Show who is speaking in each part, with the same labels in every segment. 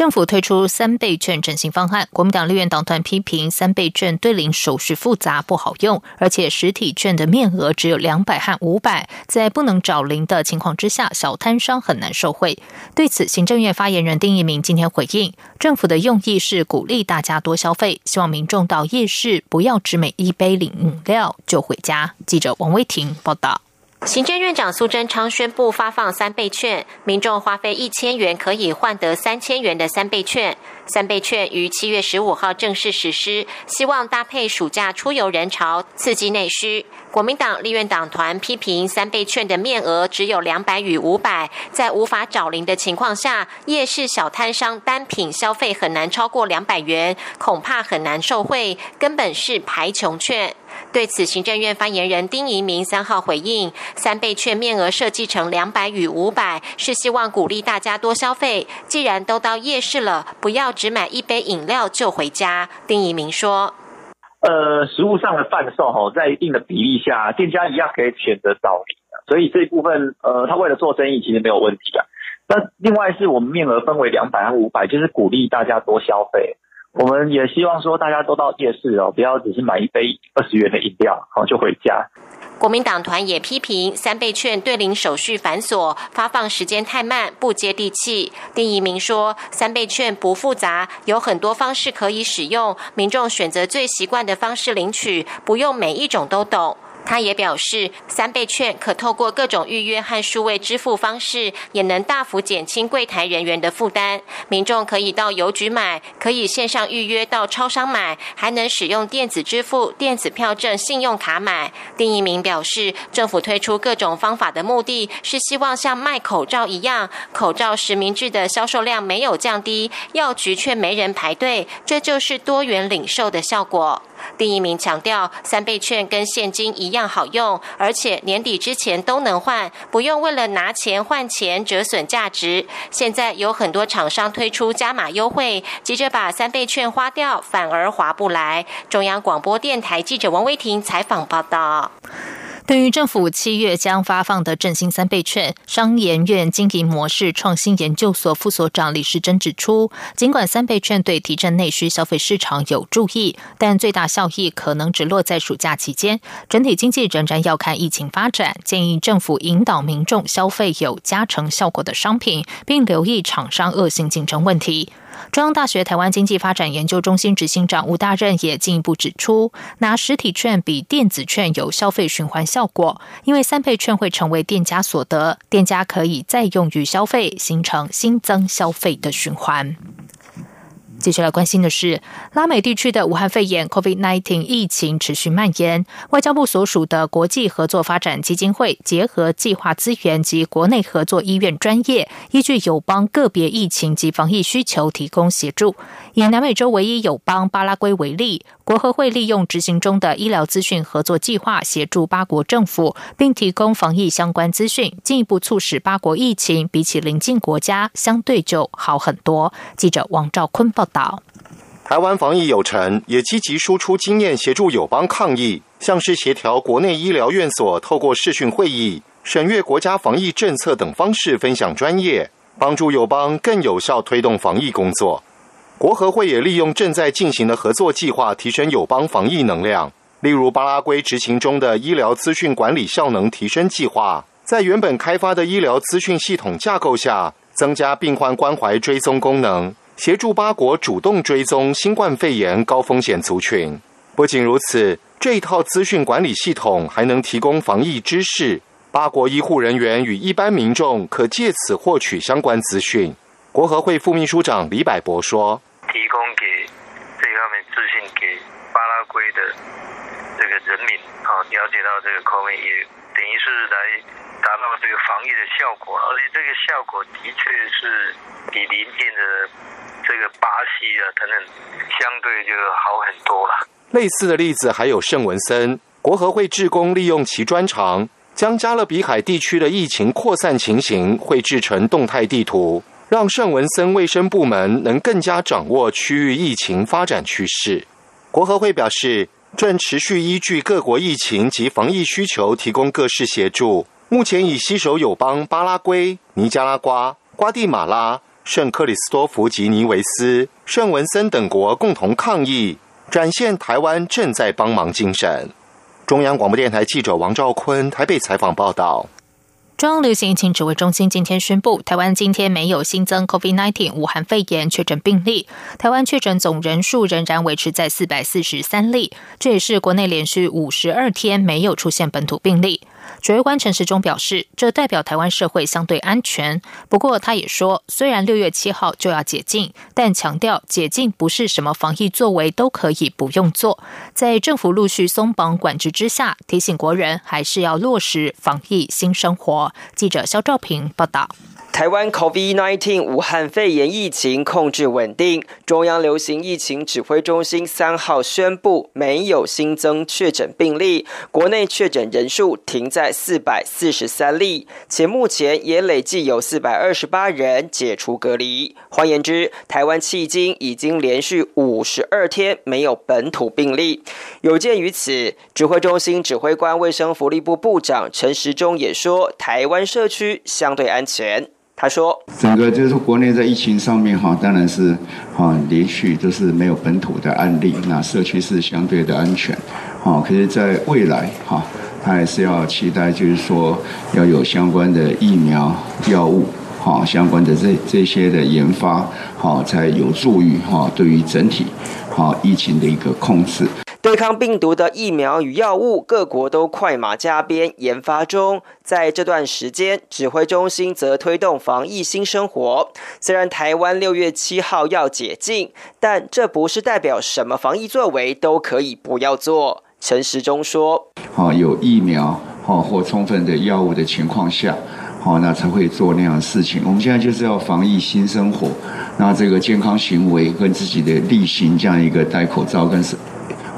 Speaker 1: 政府推出三倍券振兴方案，国民党立院党团批评三倍券对领手续复杂不好用，而且实体券的面额只有两百和五百，在不能找零的情况之下，小摊商很难受惠。对此，行政院发言人丁一鸣今天回应，政府的用意是鼓励大家多消费，希望民众到夜市不要只买一杯饮料就回家。记者王威婷报道。
Speaker 2: 行政院长苏贞昌宣布发放三倍券，民众花费一千元可以换得三千元的三倍券。三倍券于七月十五号正式实施，希望搭配暑假出游人潮，刺激内需。国民党立院党团批评三倍券的面额只有两百与五百，在无法找零的情况下，夜市小摊商单品消费很难超过两百元，恐怕很难受惠，根本是排穷券。对此，行政院发言人丁仪明三号回应：三倍券面额设计成两百与五百，是希望鼓励大家多消费。既然都到夜市了，不要。只买一杯饮料就回家，丁一鸣说：“
Speaker 3: 呃，食物上的贩售哈，在一定的比例下，店家一样可以选择找零所以这一部分，呃，他为了做生意，其实没有问题的。那另外是我们面额分为两百和五百，就是鼓励大家多消费。我们也希望说，大家都到夜市哦，不要只是买一杯二十元的饮料，好就回家。”
Speaker 2: 国民党团也批评三倍券对领手续繁琐，发放时间太慢，不接地气。丁仪明说，三倍券不复杂，有很多方式可以使用，民众选择最习惯的方式领取，不用每一种都懂。他也表示，三倍券可透过各种预约和数位支付方式，也能大幅减轻柜台人员的负担。民众可以到邮局买，可以线上预约到超商买，还能使用电子支付、电子票证、信用卡买。丁一鸣表示，政府推出各种方法的目的是希望像卖口罩一样，口罩实名制的销售量没有降低，药局却没人排队，这就是多元领售的效果。第一名强调，三倍券跟现金一样好用，而且年底之前都能换，不用为了拿钱换钱折损价值。现在有很多厂商推出加码优惠，急着把三倍券花掉，反而划不来。中央广播电台记者王威婷采访报道。
Speaker 1: 对于政府七月将发放的振兴三倍券，商研院经营模式创新研究所副所长李世珍指出，尽管三倍券对提振内需消费市场有助益，但最大效益可能只落在暑假期间，整体经济仍然要看疫情发展。建议政府引导民众消费有加成效果的商品，并留意厂商恶性竞争问题。中央大学台湾经济发展研究中心执行长吴大任也进一步指出，拿实体券比电子券有消费循环效果，因为三倍券会成为店家所得，店家可以再用于消费，形成新增消费的循环。接下来关心的是，拉美地区的武汉肺炎 （COVID-19） 疫情持续蔓延。外交部所属的国际合作发展基金会结合计划资源及国内合作医院专业，依据友邦个别疫情及防疫需求提供协助。以南美洲唯一友邦巴拉圭为例，国合会利用执行中的医疗资讯合作计划，协助八国政府，并提供防疫相关资讯，进一步促使八国疫情比起邻近国家相对就好很多。记者王兆坤报。道。
Speaker 4: 台湾防疫有成，也积极输出经验，协助友邦抗疫，像是协调国内医疗院所透过视讯会议、审阅国家防疫政策等方式分享专业，帮助友邦更有效推动防疫工作。国合会也利用正在进行的合作计划，提升友邦防疫能量。例如，巴拉圭执行中的医疗资讯管理效能提升计划，在原本开发的医疗资讯系统架构下，增加病患关怀追踪功能。协助八国主动追踪新冠肺炎高风险族群。不仅如此，这一套资讯管理系统还能提供防疫知识，八国医护人员与一般民众可借此获取相关资讯。国合会副秘书长李柏博说：“
Speaker 5: 提供给这方面资讯给巴拉圭的这个人民，好了解到这个 COVID，也等于是来。”达到这个防疫的效果，而且这个效果的确是比邻近的这个巴西啊等等相对就好很多了。
Speaker 4: 类似的例子还有圣文森，国合会志工利用其专长，将加勒比海地区的疫情扩散情形绘制成动态地图，让圣文森卫生部门能更加掌握区域疫情发展趋势。国合会表示，正持续依据各国疫情及防疫需求，提供各式协助。目前已携手友邦巴拉圭、尼加拉瓜、瓜地马拉、圣克里斯多福及尼维斯、圣文森等国共同抗疫，展现台湾正在帮忙精神。中央广播电台记者王兆坤台北采访报道。
Speaker 1: 中央流行疫情指挥中心今天宣布，台湾今天没有新增 COVID-19 武汉肺炎确诊病例，台湾确诊总人数仍然维持在四百四十三例，这也是国内连续五十二天没有出现本土病例。指挥官陈时中表示，这代表台湾社会相对安全。不过，他也说，虽然六月七号就要解禁，但强调解禁不是什么防疫作为都可以不用做。在政府陆续松绑管制之下，提醒国人还是要落实防疫新生活。记者肖兆平报道。
Speaker 6: 台湾 COVID-19 武汉肺炎疫情控制稳定，中央流行疫情指挥中心三号宣布没有新增确诊病例，国内确诊人数停在四百四十三例，且目前也累计有四百二十八人解除隔离。换言之，台湾迄今已经连续五十二天没有本土病例。有鉴于此，指挥中心指挥官卫生福利部部长陈时中也说，台湾社区相对安全。他说：“
Speaker 7: 整个就是国内在疫情上面哈，当然是哈连续都是没有本土的案例，那社区是相对的安全，哈。可是，在未来哈，他还是要期待，就是说要有相关的疫苗、药物，哈，相关的这这些的研发，哈，才有助于哈对于整体哈疫情的一个控制。”
Speaker 6: 对抗病毒的疫苗与药物，各国都快马加鞭研发中。在这段时间，指挥中心则推动防疫新生活。虽然台湾六月七号要解禁，但这不是代表什么防疫作为都可以不要做。陈时中说：“
Speaker 7: 好，有疫苗好或充分的药物的情况下，好那才会做那样的事情。我们现在就是要防疫新生活，那这个健康行为跟自己的例行这样一个戴口罩跟。”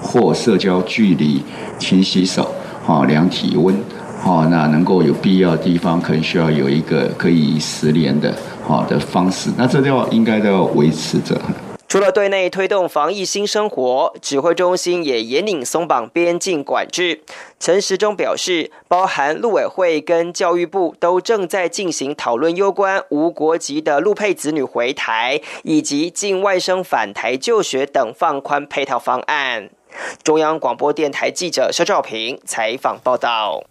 Speaker 7: 或社交距离、勤洗手、哈量体温，哈那能够有必要的地方，可能需要有一个可以实联的好的方式。那这都要应该都要维持着。
Speaker 6: 除了对内推动防疫新生活，指挥中心也严令松绑边境管制。陈时中表示，包含陆委会跟教育部都正在进行讨论，攸关无国籍的陆配子女回台以及境外生返台就学等放宽配套方案。中央广播电台记者肖兆平采访报道。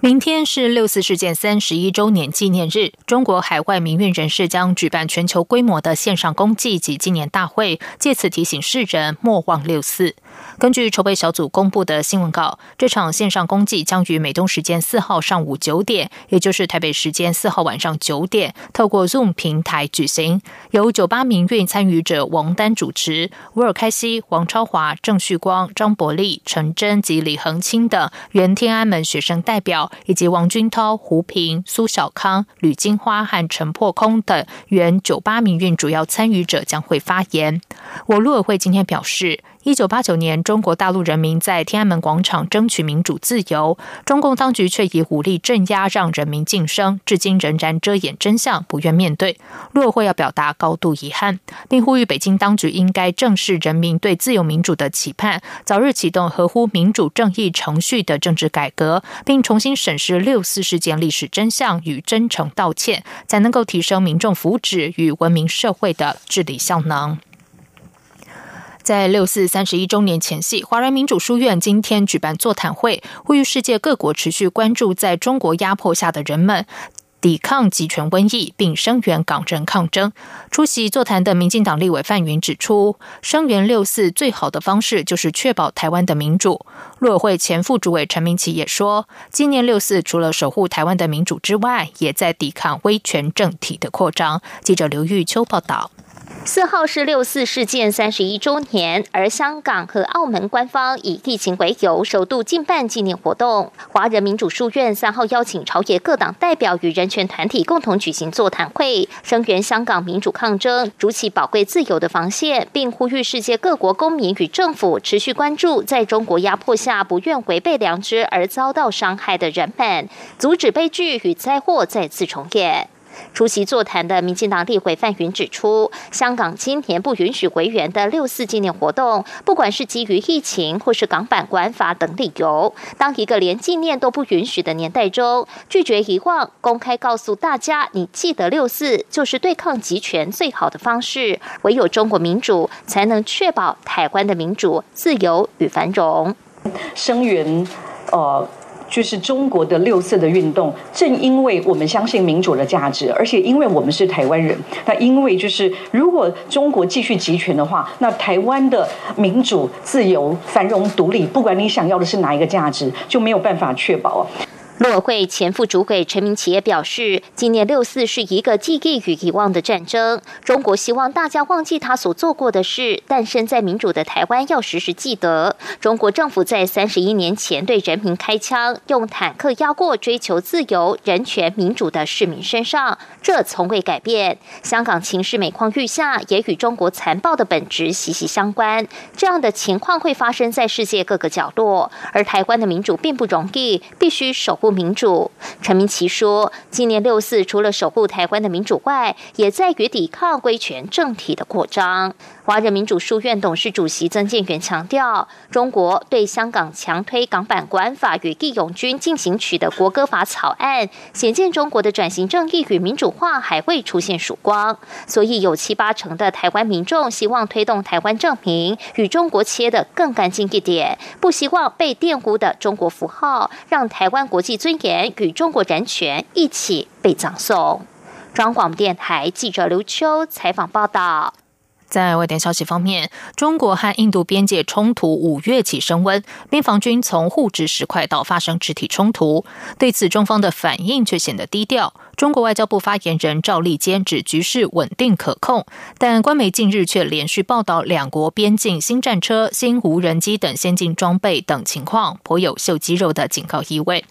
Speaker 1: 明天是六四事件三十一周年纪念日，中国海外民运人士将举办全球规模的线上公祭及纪念大会，借此提醒世人莫忘六四。根据筹备小组公布的新闻稿，这场线上公祭将于美东时间四号上午九点，也就是台北时间四号晚上九点，透过 Zoom 平台举行。由九八民运参与者王丹主持，吴尔开西、王超华、郑旭光、张伯利、陈真及李恒清等原天安门学生代表，以及王军涛、胡平、苏小康、吕金花和陈破空等原九八民运主要参与者将会发言。我陆委会今天表示。一九八九年，中国大陆人民在天安门广场争取民主自由，中共当局却以武力镇压，让人民晋升，至今仍然遮掩真相，不愿面对。陆会要表达高度遗憾，并呼吁北京当局应该正视人民对自由民主的期盼，早日启动合乎民主正义程序的政治改革，并重新审视六四事件历史真相与真诚道歉，才能够提升民众福祉与文明社会的治理效能。在六四三十一周年前夕，华人民主书院今天举办座谈会，呼吁世界各国持续关注在中国压迫下的人们，抵抗集权瘟疫，并声援港人抗争。出席座谈的民进党立委范云指出，声援六四最好的方式就是确保台湾的民主。陆委会前副主委陈明奇也说，今年六四除了守护台湾的民主之外，也在抵抗威权政体的扩张。记者刘玉秋报道。
Speaker 8: 四号是六四事件三十一周年，而香港和澳门官方以疫情为由，首度禁办纪念活动。华人民主书院三号邀请朝野各党代表与人权团体共同举行座谈会，声援香港民主抗争，筑起宝贵自由的防线，并呼吁世界各国公民与政府持续关注在中国压迫下不愿违背良知而遭到伤害的人们，阻止悲剧与灾祸再次重演。出席座谈的民进党立委范云指出，香港今年不允许回援的六四纪念活动，不管是基于疫情或是港版管法等理由，当一个连纪念都不允许的年代中，拒绝遗忘，公开告诉大家，你记得六四就是对抗集权最好的方式。唯有中国民主，才能确保台湾的民主、自由与繁荣。
Speaker 9: 声援，呃。就是中国的六四的运动，正因为我们相信民主的价值，而且因为我们是台湾人，那因为就是如果中国继续集权的话，那台湾的民主、自由、繁荣、独立，不管你想要的是哪一个价值，就没有办法确保。
Speaker 8: 陆委会前副主委陈明企业表示，今年六四是一个记忆与遗忘的战争。中国希望大家忘记他所做过的事，但身在民主的台湾要时时记得，中国政府在三十一年前对人民开枪，用坦克压过追求自由、人权、民主的市民身上，这从未改变。香港情势每况愈下，也与中国残暴的本质息息相关。这样的情况会发生在世界各个角落，而台湾的民主并不容易，必须守护。民主，陈明奇说，今年六四除了守护台湾的民主外，也在于抵抗威权政体的扩张。华人民主书院董事主席曾建元强调，中国对香港强推港版国安法与义勇军进行曲的国歌法草案，显见中国的转型正义与民主化还未出现曙光。所以有七八成的台湾民众希望推动台湾证明与中国切得更干净一点，不希望被玷污的中国符号，让台湾国际尊严与中国人权一起被葬送。中央广播电台记者刘秋采访报道。
Speaker 1: 在外电消息方面，中国和印度边界冲突五月起升温，边防军从互掷石块到发生肢体冲突。对此，中方的反应却显得低调。中国外交部发言人赵立坚指局势稳定可控，但官媒近日却连续报道两国边境新战车、新无人机等先进装备等情况，颇有秀肌肉的警告意味。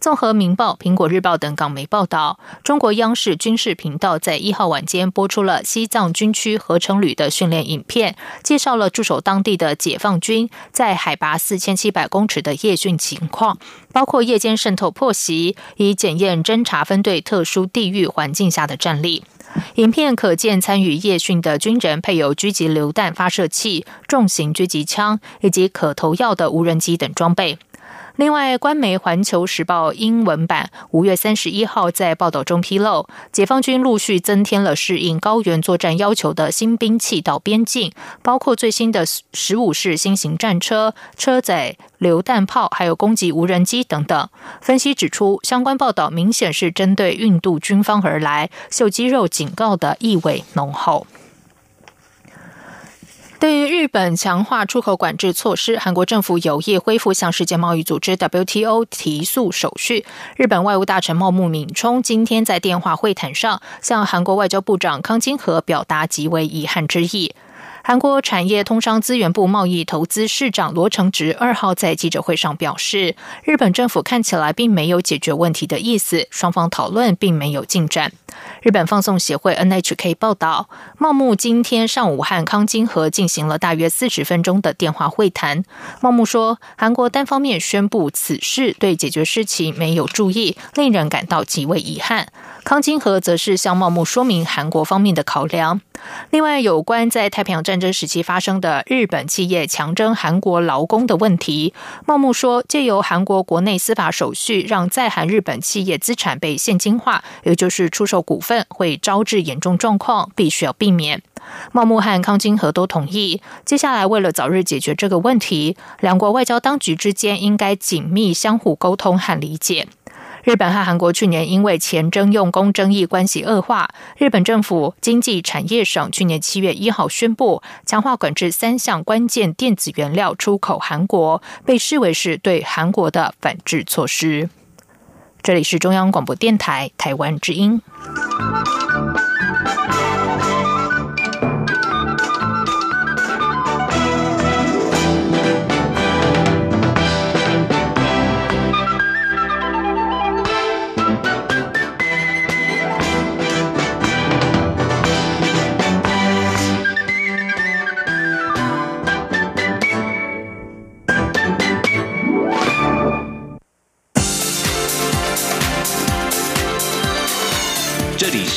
Speaker 1: 综合《明报》《苹果日报》等港媒报道，中国央视军事频道在一号晚间播出了西藏军区合成旅的训练影片，介绍了驻守当地的解放军在海拔四千七百公尺的夜训情况，包括夜间渗透破袭，以检验侦察分队特殊殊地域环境下的战力。影片可见参与夜训的军人配有狙击榴弹发射器、重型狙击枪以及可投药的无人机等装备。另外，官媒《环球时报》英文版五月三十一号在报道中披露，解放军陆续增添了适应高原作战要求的新兵器到边境，包括最新的十五式新型战车、车载榴弹炮，还有攻击无人机等等。分析指出，相关报道明显是针对印度军方而来，秀肌肉警告的意味浓厚。对于日本强化出口管制措施，韩国政府有意恢复向世界贸易组织 WTO 提诉手续。日本外务大臣茂木敏充今天在电话会谈上，向韩国外交部长康金和表达极为遗憾之意。韩国产业通商资源部贸易投资市长罗成直二号在记者会上表示，日本政府看起来并没有解决问题的意思，双方讨论并没有进展。日本放送协会 NHK 报道，茂木今天上午和康金和进行了大约四十分钟的电话会谈。茂木说，韩国单方面宣布此事对解决事情没有注意，令人感到极为遗憾。康金和则是向茂木说明韩国方面的考量。另外，有关在太平洋战争时期发生的日本企业强征韩国劳工的问题，茂木说，借由韩国国内司法手续，让在韩日本企业资产被现金化，也就是出售股份，会招致严重状况，必须要避免。茂木和康金和都同意，接下来为了早日解决这个问题，两国外交当局之间应该紧密相互沟通和理解。日本和韩国去年因为前征用工争议关系恶化，日本政府经济产业省去年七月一号宣布强化管制三项关键电子原料出口韩国，被视为是对韩国的反制措施。这里是中央广播电台台湾之音。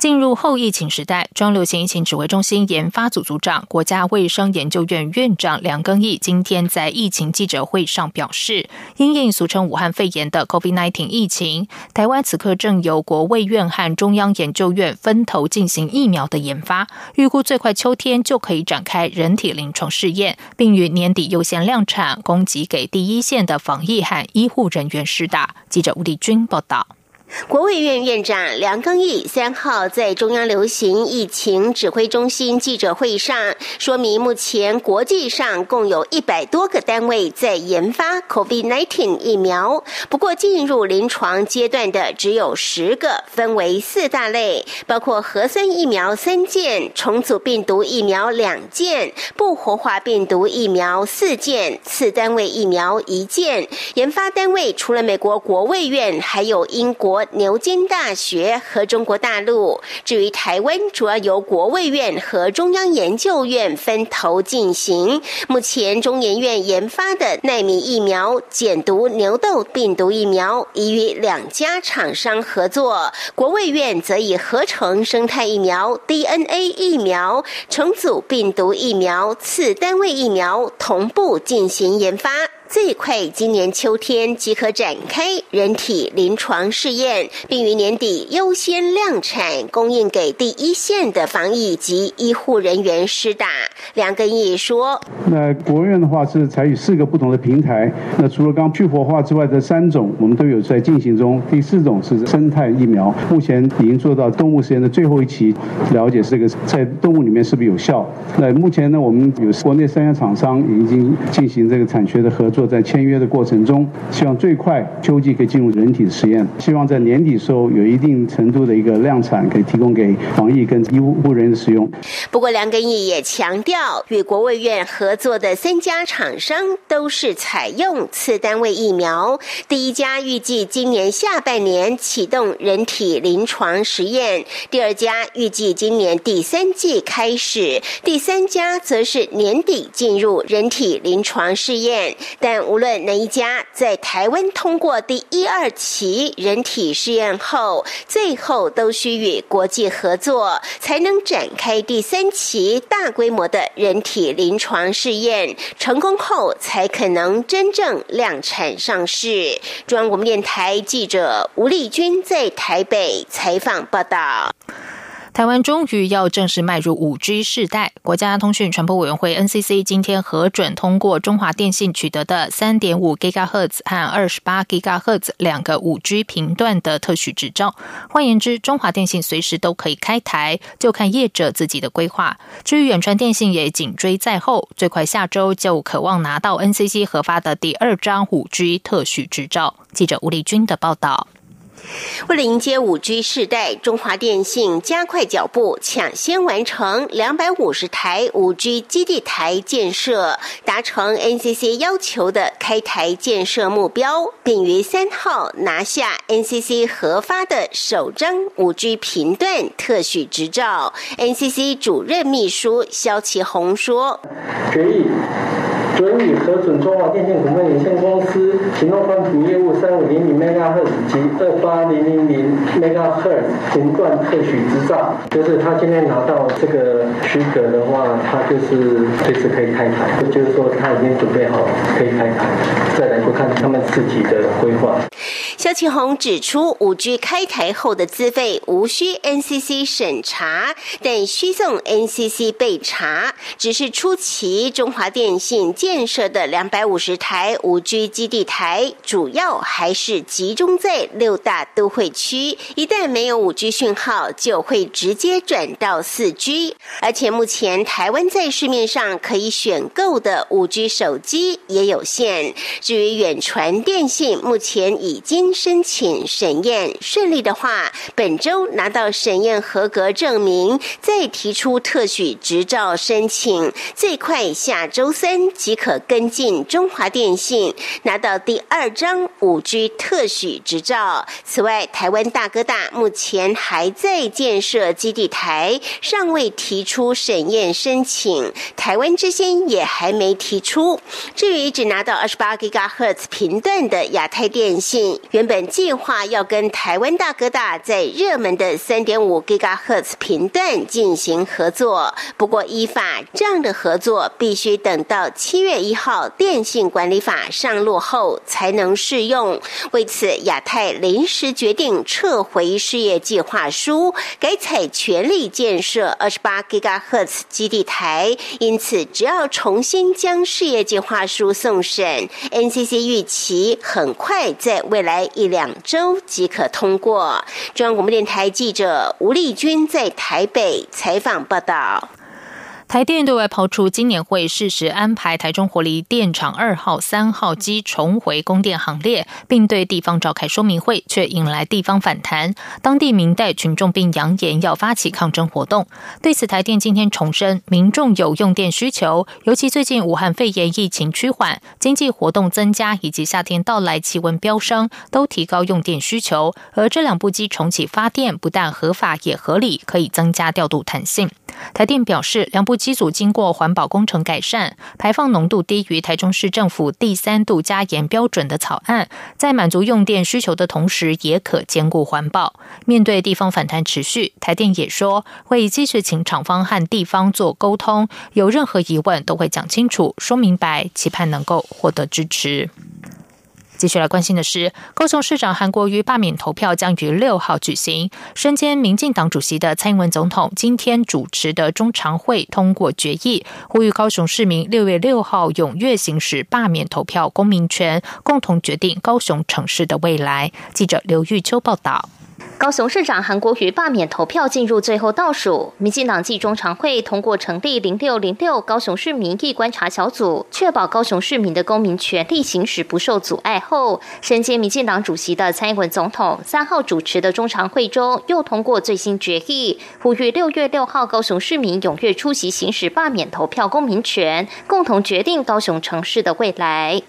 Speaker 1: 进入后疫情时代，中流行疫情指挥中心研发组组长、国家卫生研究院院长梁庚义今天在疫情记者会上表示，因应俗称武汉肺炎的 COVID-19 疫情，台湾此刻正由国卫院和中央研究院分头进行疫苗的研发，预估最快秋天就可以展开人体临床试验，并于年底优先量产，供给给第一线的防疫和医护人员施打。记者吴丽君报道。
Speaker 10: 国卫院院长梁庚义三号在中央流行疫情指挥中心记者会上说明，目前国际上共有一百多个单位在研发 COVID-19 疫苗，不过进入临床阶段的只有十个，分为四大类，包括核酸疫苗三件、重组病毒疫苗两件、不活化病毒疫苗四件、次单位疫苗一件。研发单位除了美国国卫院，还有英国。牛津大学和中国大陆。至于台湾，主要由国卫院和中央研究院分头进行。目前中研院研发的纳米疫苗、减毒牛痘病毒疫苗，已与两家厂商合作。国卫院则以合成生态疫苗、DNA 疫苗、重组病毒疫苗、次单位疫苗同步进行研发。最快今年秋天即可展开人体临床试验，并于年底优先量产，供应给第一线的防疫及医护人员施打。梁根义说：“
Speaker 11: 那国务院的话是采取四个不同的平台，那除了刚去活化之外的三种，我们都有在进行中。第四种是生态疫苗，目前已经做到动物实验的最后一期，了解这个在动物里面是不是有效。那目前呢，我们有国内三家厂商已经进行这个产学的合作。”在签约的过程中，希望最快秋季可以进入人体实验，希望在年底时候有一定程度的一个量产，可以提供给防疫跟医务人员使用。
Speaker 10: 不过，梁根义也强调，与国卫院合作的三家厂商都是采用次单位疫苗，第一家预计今年下半年启动人体临床实验，第二家预计今年第三季开始，第三家则是年底进入人体临床试验，但。但无论哪一家在台湾通过第一二期人体试验后，最后都需与国际合作，才能展开第三期大规模的人体临床试验。成功后，才可能真正量产上市。中央广播电台记者吴丽君在台北采访报道。
Speaker 1: 台湾终于要正式迈入五 G 世代。国家通讯传播委员会 NCC 今天核准通过中华电信取得的三点五 GHz 和二十八 GHz 两个五 G 频段的特许执照。换言之，中华电信随时都可以开台，就看业者自己的规划。至于远传电信也紧追在后，最快下周就渴望拿到 NCC 核发的第二张五 G 特许执照。记者吴丽君的报道。
Speaker 10: 为了迎接五 G 世代，中华电信加快脚步，抢先完成两百五十台五 G 基地台建设，达成 NCC 要求的开台建设目标，并于三号拿下 NCC 核发的首张五 G 频段特许执照。NCC 主任秘书肖其宏说：“
Speaker 12: 决议。”准予核准中华电信股份有限公司行动分频业务三五零零 MHz 及二八零零零 m e g a h z 频段特许执照，就是他今天拿到这个许可的话，他就是随时可以开台，就是说他已经准备好可以开台，再来就看他们自己的规划。
Speaker 10: 肖启宏指出，五 G 开台后的资费无需 NCC 审查，但需送 NCC 备查。只是初期中华电信建设的两百五十台五 G 基地台，主要还是集中在六大都会区。一旦没有五 G 讯号，就会直接转到四 G。而且目前台湾在市面上可以选购的五 G 手机也有限。至于远传电信，目前已经。申请审验顺利的话，本周拿到审验合格证明，再提出特许执照申请，最快下周三即可跟进中华电信拿到第二张五 G 特许执照。此外，台湾大哥大目前还在建设基地台，尚未提出审验申请。台湾之星也还没提出。至于只拿到二十八 GHz 频段的亚太电信，原本计划要跟台湾大哥大在热门的三点五 GHz 频段进行合作。不过依法，这样的合作必须等到七月一号电信管理法上路后才能适用。为此，亚太临时决定撤回事业计划书，改采全力建设二十八 GHz 基地台。因此，只要重新将事业计划书送审，NCC 预期很快在未来一两周即可通过。中央广播电台记者吴丽君在台北采访报道。
Speaker 1: 台电对外抛出今年会适时安排台中火力电厂二号、三号机重回供电行列，并对地方召开说明会，却引来地方反弹。当地民代群众并扬言要发起抗争活动。对此，台电今天重申，民众有用电需求，尤其最近武汉肺炎疫情趋缓、经济活动增加，以及夏天到来、气温飙升，都提高用电需求。而这两部机重启发电，不但合法也合理，可以增加调度弹性。台电表示，两部机组经过环保工程改善，排放浓度低于台中市政府第三度加严标准的草案，在满足用电需求的同时，也可兼顾环保。面对地方反弹持续，台电也说会继续请厂方和地方做沟通，有任何疑问都会讲清楚、说明白，期盼能够获得支持。继续来关心的是，高雄市长韩国瑜罢免投票将于六号举行。身兼民进党主席的蔡英文总统今天主持的中常会通过决议，呼吁高雄市民六月六号踊跃行使罢免投票公民权，共同决定高雄城市的未来。记者刘玉秋报道。
Speaker 8: 高雄市长韩国瑜罢免投票进入最后倒数，民进党继中常会通过成立零六零六高雄市民意观察小组，确保高雄市民的公民权利行使不受阻碍后，身兼民进党主席的蔡英文总统三号主持的中常会中又通过最新决议，呼吁六月六号高雄市民踊跃出席行使罢免投票公民权，共同决定高雄城市的未来。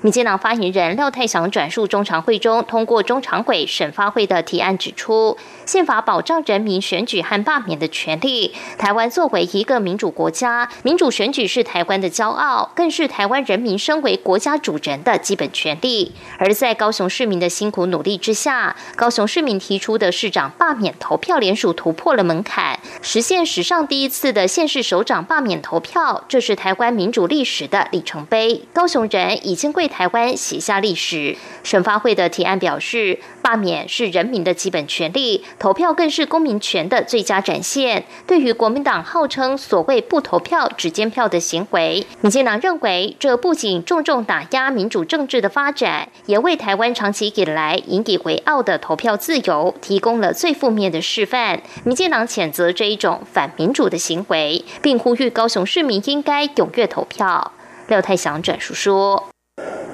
Speaker 8: 民进党发言人廖泰祥转述中常会中通过中常委审发会的提案，指出宪法保障人民选举和罢免的权利。台湾作为一个民主国家，民主选举是台湾的骄傲，更是台湾人民身为国家主人的基本权利。而在高雄市民的辛苦努力之下，高雄市民提出的市长罢免投票联署突破了门槛，实现史上第一次的县市首长罢免投票，这是台湾民主历史的里程碑。高雄人已经。为台湾写下历史。审发会的提案表示，罢免是人民的基本权利，投票更是公民权的最佳展现。对于国民党号称所谓不投票只监票的行为，民进党认为这不仅重重打压民主政治的发展，也为台湾长期以来引以为傲的投票自由提供了最负面的示范。民进党谴责这一种反民主的行为，并呼吁高雄市民应该踊跃投票。廖太祥转述说。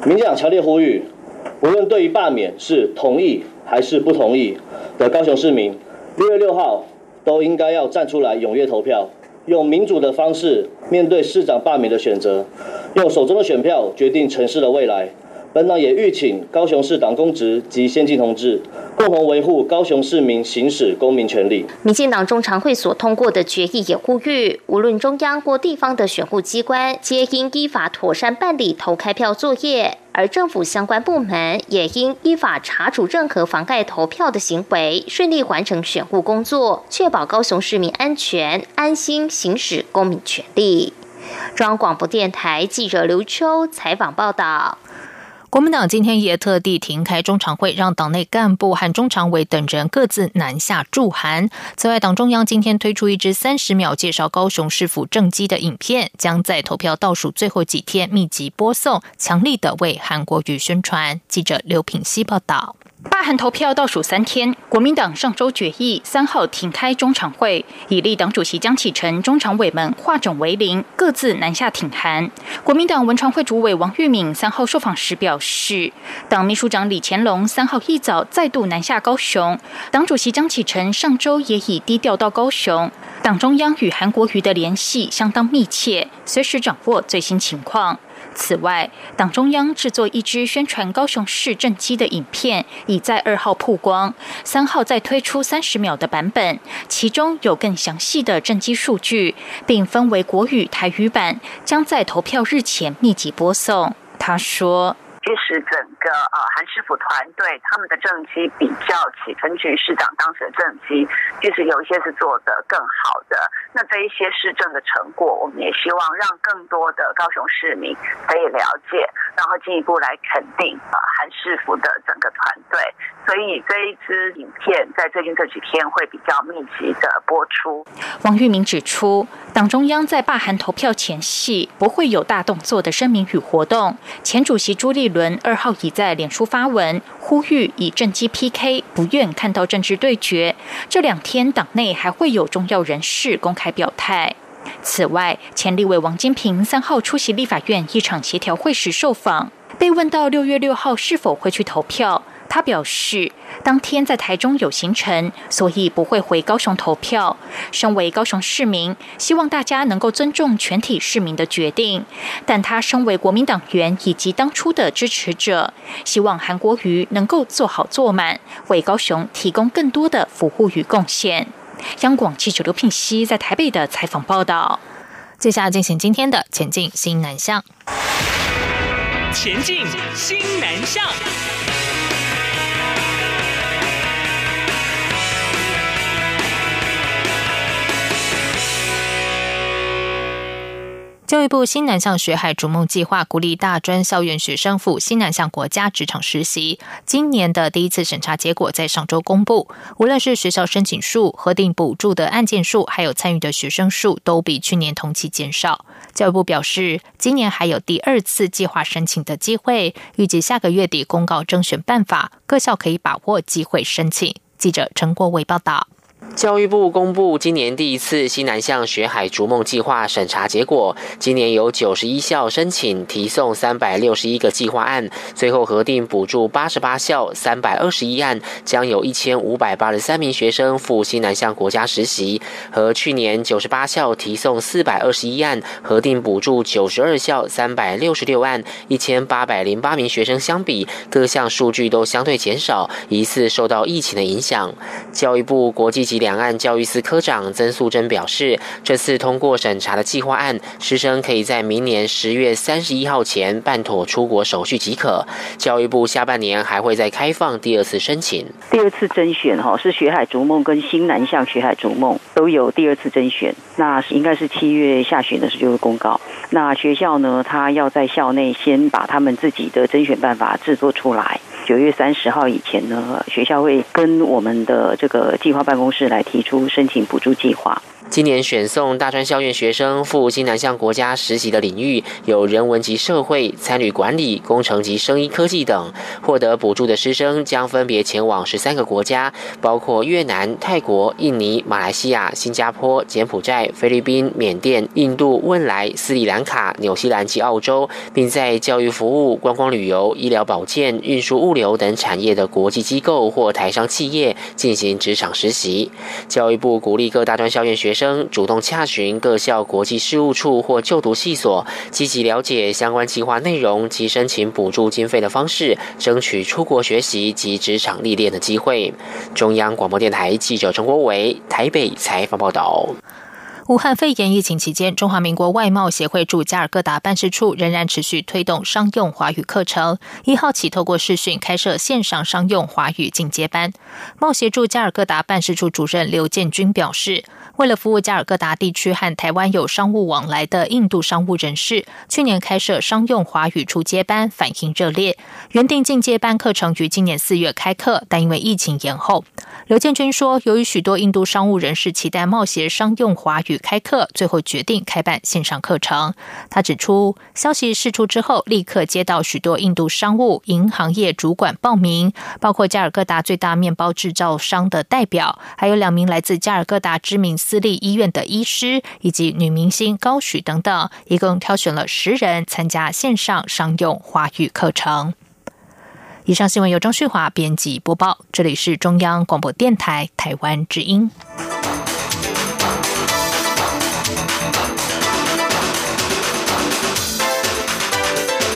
Speaker 13: 民进党强烈呼吁，无论对于罢免是同意还是不同意的高雄市民，六月六号都应该要站出来踊跃投票，用民主的方式面对市长罢免的选择，用手中的选票决定城市的未来。本党也预请高雄市党公职及先进同志，共同维护高雄市民行使公民权利。
Speaker 8: 民进党中常会所通过的决议也呼吁，无论中央或地方的选务机关，皆应依法妥善办理投开票作业，而政府相关部门也应依法查处任何妨碍投票的行为，顺利完成选务工作，确保高雄市民安全安心行使公民权利。中央广播电台记者刘秋采访报道。
Speaker 1: 国民党今天也特地停开中常会，让党内干部和中常委等人各自南下驻韩。此外，党中央今天推出一支三十秒介绍高雄市府政绩的影片，将在投票倒数最后几天密集播送，强力的为韩国瑜宣传。记者刘品希报道。
Speaker 14: 罢韩投票倒数三天，国民党上周决议三号停开中常会，以立党主席江启臣、中常委们化整为零，各自南下挺韩。国民党文传会主委王玉敏三号受访时表示，党秘书长李乾隆三号一早再度南下高雄，党主席江启臣上周也已低调到高雄。党中央与韩国瑜的联系相当密切，随时掌握最新情况。此外，党中央制作一支宣传高雄市政绩的影片，已在二号曝光，三号再推出三十秒的版本，其中有更详细的政绩数据，并分为国语、台语版，将在投票日前密集播送。他说。
Speaker 15: 其实整个呃韩师傅团队他们的政绩比较起陈局市长当时的政绩，其实有一些是做得更好的。那这一些市政的成果，我们也希望让更多的高雄市民可以了解，然后进一步来肯定啊。韩师傅的整个团队。所以这一支影片在最近这几天会比较密集的播出。
Speaker 14: 王玉明指出，党中央在罢韩投票前夕不会有大动作的声明与活动。前主席朱立。伦二号已在脸书发文呼吁以政绩 PK，不愿看到政治对决。这两天党内还会有重要人士公开表态。此外，前立委王金平三号出席立法院一场协调会时受访，被问到六月六号是否会去投票。他表示，当天在台中有行程，所以不会回高雄投票。身为高雄市民，希望大家能够尊重全体市民的决定。但他身为国民党员以及当初的支持者，希望韩国瑜能够做好做满，为高雄提供更多的服务与贡献。央广记者刘聘熙在台北的采访报道。接下来进行今天的前进新南向。前进新南向。教育部新南向学海逐梦计划鼓励大专校院学生赴新南向国家职场实习。今年的第一次审查结果在上周公布，无论是学校申请数、核定补助的案件数，还有参与的学生数，都比去年同期减少。教育部表示，今年还有第二次计划申请的机会，预计下个月底公告征选办法，各校可以把握机会申请。记者陈国伟报道。
Speaker 16: 教育部公布今年第一次西南向学海逐梦计划审查结果，今年有九十一校申请提送三百六十一个计划案，最后核定补助八十八校三百二十一案，将有一千五百八十三名学生赴西南向国家实习。和去年九十八校提送四百二十一案，核定补助九十二校三百六十六案，一千八百零八名学生相比，各项数据都相对减少，疑似受到疫情的影响。教育部国际级。两岸教育司科长曾素贞表示，这次通过审查的计划案，师生可以在明年十月三十一号前办妥出国手续即可。教育部下半年还会再开放第二次申请。
Speaker 17: 第二次甄选哈是学海逐梦跟新南向学海逐梦都有第二次甄选，那应该是七月下旬的时候就会公告。那学校呢，他要在校内先把他们自己的甄选办法制作出来。九月三十号以前呢，学校会跟我们的这个计划办公室来提出申请补助计划。
Speaker 16: 今年选送大专校院学生赴新南向国家实习的领域有人文及社会、参与管理、工程及生医科技等。获得补助的师生将分别前往十三个国家，包括越南、泰国、印尼、马来西亚、新加坡、柬埔寨、菲律宾、缅甸、印度、汶莱、斯里兰卡、纽西兰及澳洲，并在教育服务、观光旅游、医疗保健、运输物流等产业的国际机构或台商企业进行职场实习。教育部鼓励各大专校院学生。主动洽询各校国际事务处或就读系所，积极了解相关计划内容及申请补助经费的方式，争取出国学习及职场历练的机会。中央广播电台记者陈国伟台北采访报道。
Speaker 1: 武汉肺炎疫情期间，中华民国外贸协会驻加尔各答办事处仍然持续推动商用华语课程。一号起，透过视讯开设线上商用华语进阶班。贸协驻加尔各答办事处主任刘建军表示。为了服务加尔各答地区和台湾有商务往来的印度商务人士，去年开设商用华语初阶班，反应热烈。原定进阶班课程于今年四月开课，但因为疫情延后。刘建军说，由于许多印度商务人士期待冒协商用华语开课，最后决定开办线上课程。他指出，消息释出之后，立刻接到许多印度商务、银行业主管报名，包括加尔各答最大面包制造商的代表，还有两名来自加尔各答知名私立医院的医师，以及女明星高许等等，一共挑选了十人参加线上商用华语课程。以上新闻由张旭华编辑播报，这里是中央广播电台台湾之音。